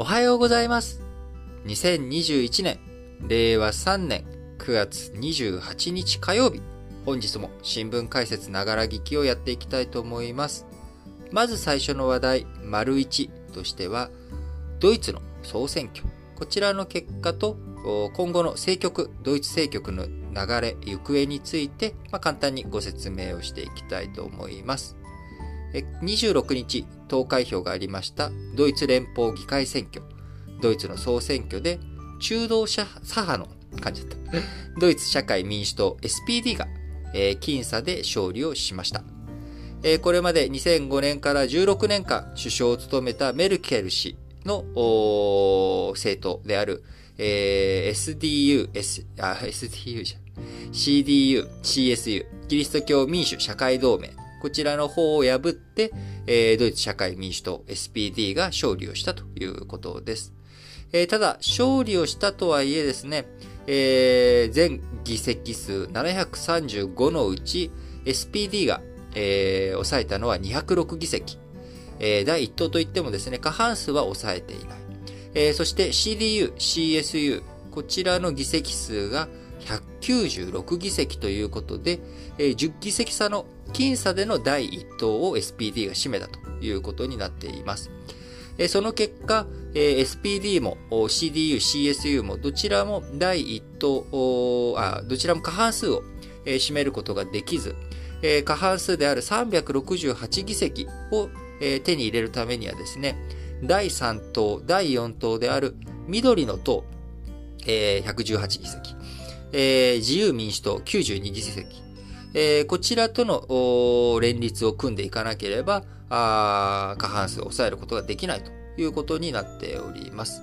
おはようございます。2021年、令和3年9月28日火曜日、本日も新聞解説ながら聞きをやっていきたいと思います。まず最初の話題、丸1としては、ドイツの総選挙。こちらの結果と、今後の政局、ドイツ政局の流れ、行方について、まあ、簡単にご説明をしていきたいと思います。26日、投開票がありましたドイツ連邦議会選挙。ドイツの総選挙で中道左派の感じだった。ドイツ社会民主党 SPD が、えー、僅差で勝利をしました。えー、これまで2005年から16年間首相を務めたメルケル氏の政党である、えー、SDU、S、あ、SDU じゃ CDU、CSU、キリスト教民主社会同盟、こちらの方を破って、えー、ドイツ社会民主党 SPD が勝利をしたということです。えー、ただ、勝利をしたとはいえですね、えー、全議席数735のうち SPD が、えー、抑えたのは206議席。えー、第1党といってもですね、過半数は抑えていない。えー、そして CDU、CSU、こちらの議席数が196議席ということで、えー、10議席差の僅差での第1党を SPD が占めたということになっています。えー、その結果、えー、SPD も CDU、CSU もどちらも第1党、あどちらも過半数を、えー、占めることができず、えー、過半数である368議席を、えー、手に入れるためにはですね、第3党、第4党である緑の党、えー、118議席、えー、自由民主党92議席、えー、こちらとの連立を組んでいかなければ、あ過半数を抑えることができないということになっております。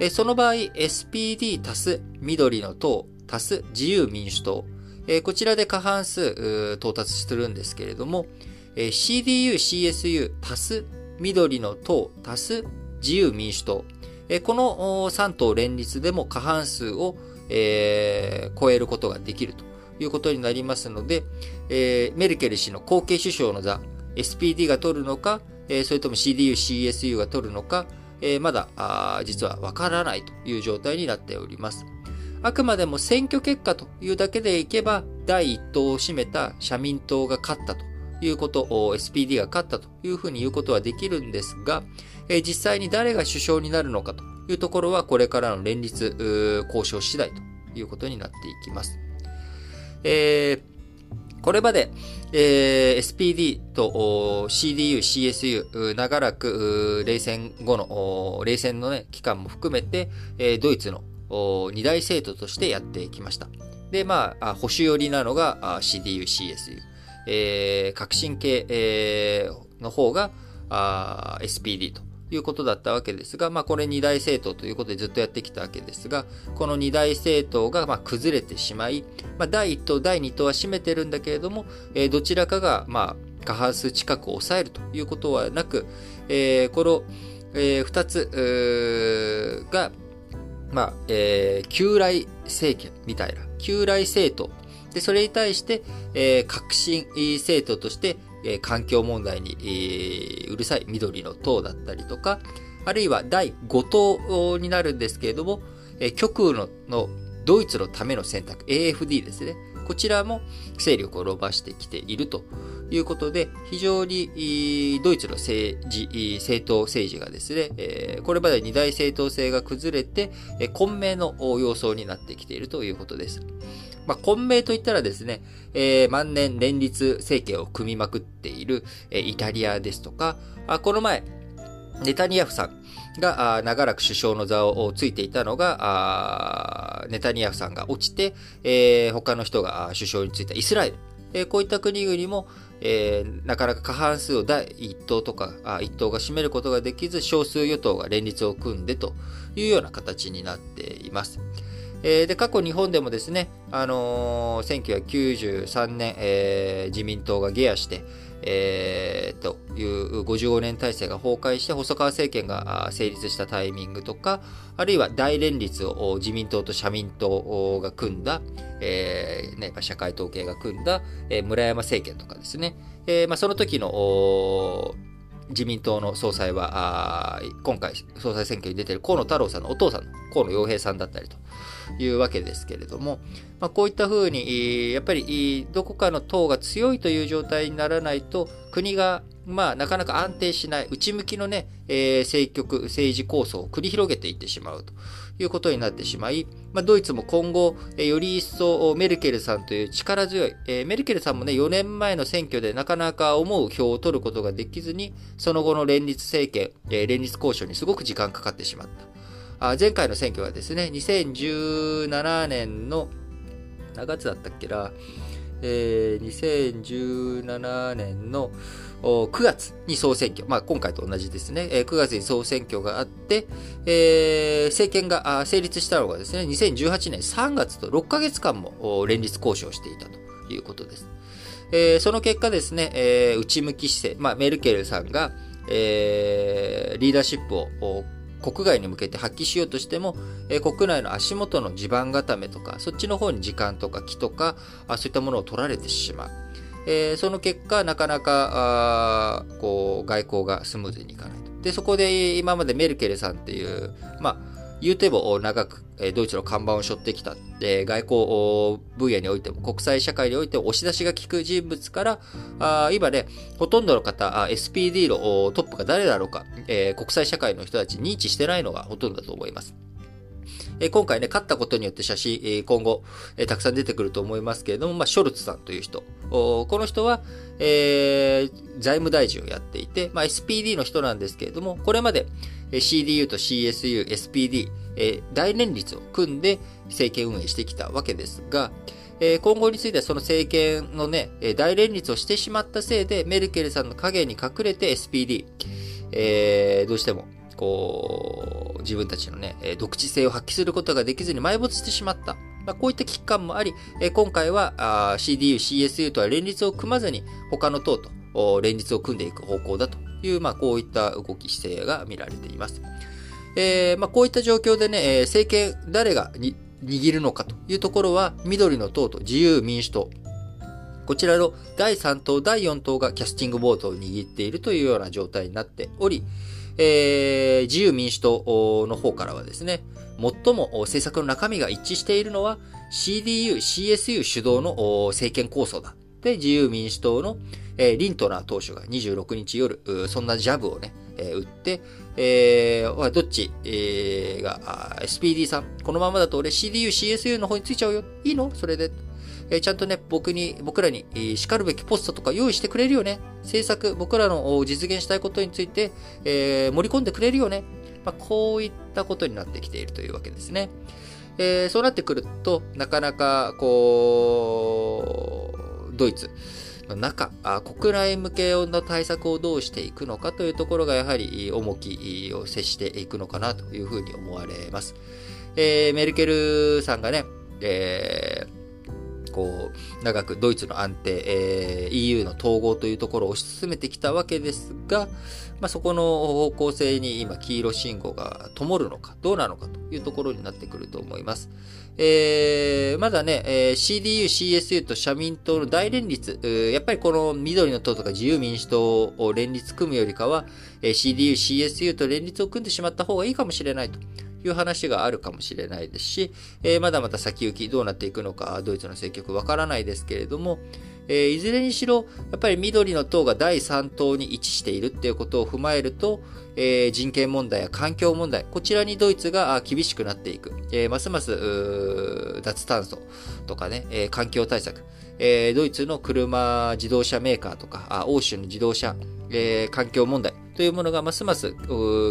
えー、その場合、SPD 足す緑の党足す自由民主党、えー、こちらで過半数到達するんですけれども、えー、CDU、CSU 足す緑の党足す自由民主党、えー、この3党連立でも過半数をえー、超えることができるということになりますので、えー、メルケル氏の後継首相の座、SPD が取るのか、えー、それとも CDU、CSU が取るのか、えー、まだあ実はわからないという状態になっております。あくまでも選挙結果というだけでいけば、第一党を占めた社民党が勝ったということを、SPD が勝ったというふうに言うことはできるんですが、えー、実際に誰が首相になるのかというところはこれからの連立交渉次第ということになっていきます。えー、これまで、えー、SPD と CDU、CSU、長らく冷戦後の、冷戦の、ね、期間も含めて、えー、ドイツの二大政党としてやってきました。で、まあ、保守寄りなのが CDU、CSU。えー、革新系、えー、の方が SPD ということだったわけですが、まあこれ二大政党ということでずっとやってきたわけですが、この二大政党がまあ崩れてしまい、まあ第一党、第二党は占めてるんだけれども、えー、どちらかがまあ過半数近く抑えるということはなく、えー、この、えー、二つが、まあ、えー、旧来政権みたいな、旧来政党。で、それに対して、えー、革新政党として、え環境問題に、えうるさい緑の党だったりとか、あるいは第5党になるんですけれども、え極右ののドイツのための選択、AFD ですね。こちらも勢力を伸ばしてきているということで、非常にドイツの政治、政党政治がですね、これまで二大政党制が崩れて、混迷の様相になってきているということです。まあ、混迷といったらですね、えー、万年連立政権を組みまくっている、えー、イタリアですとか、あこの前、ネタニヤフさんが長らく首相の座をついていたのが、ネタニヤフさんが落ちて、えー、他の人が首相についたイスラエル。えー、こういった国々も、えー、なかなか過半数を第一党とか、あ一党が占めることができず、少数与党が連立を組んでというような形になっています。えー、で、過去日本でもですね、あのー、1993年、えー、自民党が下野して、えー、という55年体制が崩壊して細川政権が成立したタイミングとか、あるいは大連立を自民党と社民党が組んだ、えーね、社会統計が組んだ、村山政権とかですね、えーまあ、その時の自民党の総裁は、今回総裁選挙に出ている河野太郎さんのお父さんの河野洋平さんだったりというわけですけれども、まあ、こういったふうに、やっぱりどこかの党が強いという状態にならないと、国がまあ、なかなか安定しない、内向きのね、えー、政局、政治構想を繰り広げていってしまうということになってしまい、まあ、ドイツも今後、えー、より一層メルケルさんという力強い、えー、メルケルさんもね、4年前の選挙でなかなか思う票を取ることができずに、その後の連立政権、え、連立交渉にすごく時間かかってしまった。あ前回の選挙はですね、2017年の、何月だったっけな、えー、2017年の9月に総選挙、まあ、今回と同じですね、9月に総選挙があって、えー、政権が成立したのがですね、2018年3月と6ヶ月間も連立交渉していたということです。えー、その結果ですね、えー、内向き姿勢、まあ、メルケルさんが、えー、リーダーシップを国外に向けて発揮しようとしても、え、国内の足元の地盤固めとか、そっちの方に時間とか木とか、あそういったものを取られてしまう。えー、その結果、なかなか、あこう、外交がスムーズにいかないと。で、そこで今までメルケルさんっていう、まあ、言うても長くドイツの看板を背負ってきた、外交分野においても国際社会において押し出しが効く人物から、あ今ね、ほとんどの方、SPD のトップが誰だろうか、えー、国際社会の人たち認知してないのがほとんどだと思います。え今回ね、勝ったことによって写真、え今後、えたくさん出てくると思いますけれども、まあ、ショルツさんという人。この人は、えー、財務大臣をやっていて、まあ、SPD の人なんですけれども、これまで CDU と CSU、SPD、え大連立を組んで政権運営してきたわけですが、え今後についてはその政権のね、大連立をしてしまったせいで、メルケルさんの影に隠れて SPD、えー、どうしてもこう、自分たちのね、独自性を発揮することができずに埋没してしまった。まあ、こういった危機感もあり、今回は CDU、CSU とは連立を組まずに、他の党と連立を組んでいく方向だという、まあ、こういった動き姿勢が見られています。えー、まあ、こういった状況でね、政権誰が握るのかというところは、緑の党と自由民主党、こちらの第3党、第4党がキャスティングボードを握っているというような状態になっており、えー、自由民主党の方からはですね、最も政策の中身が一致しているのは CDU、CSU 主導の政権構想だ。で、自由民主党の、えー、リントナー党首が26日夜、そんなジャブをね、えー、打って、えー、どっち、えー、が、SPD さん、このままだと俺 CDU、CSU の方についちゃうよ。いいの？それで。えちゃんとね、僕に、僕らに、え叱るべきポストとか用意してくれるよね。政策、僕らの実現したいことについて、え、盛り込んでくれるよね。まあ、こういったことになってきているというわけですね。えー、そうなってくると、なかなか、こう、ドイツの中、国内向けの対策をどうしていくのかというところが、やはり重きを接していくのかなというふうに思われます。えー、メルケルさんがね、えーこう、長くドイツの安定、えー、EU の統合というところを推し進めてきたわけですが、まあ、そこの方向性に今、黄色信号が灯るのか、どうなのかというところになってくると思います。えー、まだね、えー、CDU、CSU と社民党の大連立、やっぱりこの緑の党とか自由民主党を連立組むよりかは、えー、CDU、CSU と連立を組んでしまった方がいいかもしれないと。いう話があるかもしれないですし、えー、まだまだ先行きどうなっていくのか、ドイツの政局わからないですけれども、えー、いずれにしろ、やっぱり緑の党が第3党に位置しているっていうことを踏まえると、えー、人権問題や環境問題、こちらにドイツが厳しくなっていく。えー、ますます脱炭素とかね、えー、環境対策、えー、ドイツの車自動車メーカーとか、あ欧州の自動車、えー、環境問題というものがますます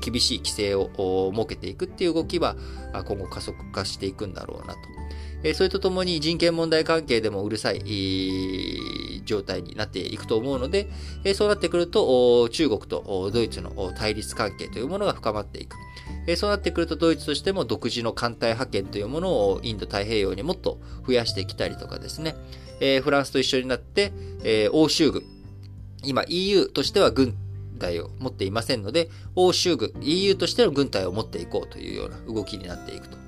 厳しい規制を設けていくっていう動きは今後加速化していくんだろうなと。それとともに人権問題関係でもうるさい状態になっていくと思うので、そうなってくると中国とドイツの対立関係というものが深まっていく。そうなってくるとドイツとしても独自の艦隊派遣というものをインド太平洋にもっと増やしてきたりとかですね、フランスと一緒になって、欧州軍、今 EU としては軍隊を持っていませんので、欧州軍、EU としての軍隊を持っていこうというような動きになっていくと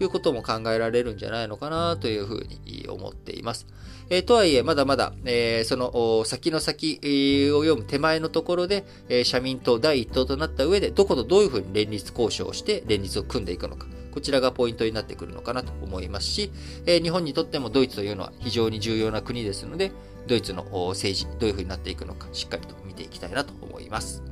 いうことも考えられるんじゃないのかなというふうに思っています。えー、とはいえ、まだまだ、えー、その先の先を読む手前のところで、えー、社民党第一党となった上で、どことどういうふうに連立交渉をして連立を組んでいくのか。こちらがポイントになってくるのかなと思いますし、えー、日本にとってもドイツというのは非常に重要な国ですので、ドイツの政治、どういうふうになっていくのか、しっかりと見ていきたいなと思います。